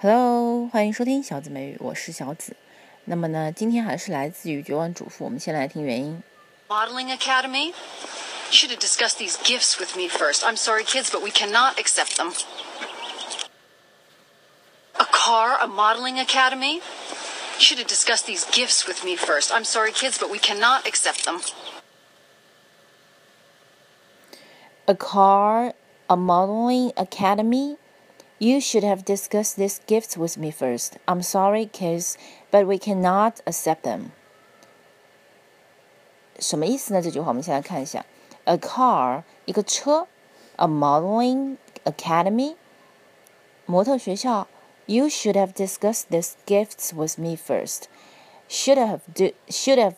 Hello，欢迎收听小紫美语，我是小紫。那么呢，今天还是来自于《绝望主妇》，我们先来听原因。 Modeling Academy? You should have discussed these gifts with me first. I'm sorry, kids, but we cannot accept them. A car? A modeling academy? You should have discussed these gifts with me first. I'm sorry, kids, but we cannot accept them. A car, a modeling academy. You should have discussed these gifts with me first. I'm sorry, kids, but we cannot accept them. 什么意思呢？这句话我们先来看一下。A car，一个车；a modeling academy，模特学校。You should have discussed these gifts with me first. Should have do should have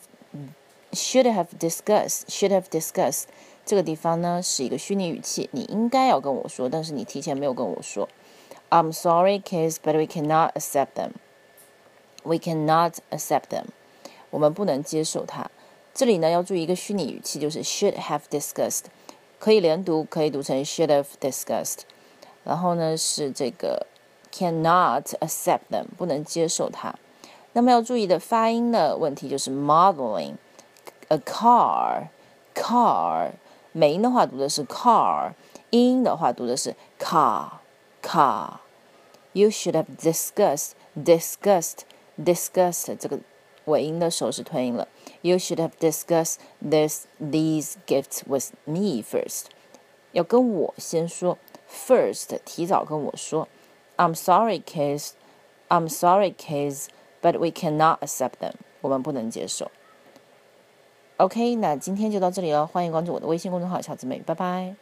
should have discussed should have discussed 这个地方呢是一个虚拟语气，你应该要跟我说，但是你提前没有跟我说。 I'm sorry, kids, but we cannot accept them. We cannot accept them. 我们不能接受它。这里呢要注意一个虚拟语气，就是 should have discussed，可以连读，可以读成 should have discussed。然后呢是这个 cannot accept them，不能接受它。那么要注意的发音的问题就是 modeling a car car，美音的话读的是 car，英音的话读的是 car car。You should have discussed discussed discussed 这个尾音的时候是吞音了。You should have discussed this these gifts with me first，要跟我先说 first，提早跟我说。I'm sorry, kids. I'm sorry, kids, but we cannot accept them. 我们不能接受。OK，那今天就到这里了，欢迎关注我的微信公众号“小姊妹”，拜拜。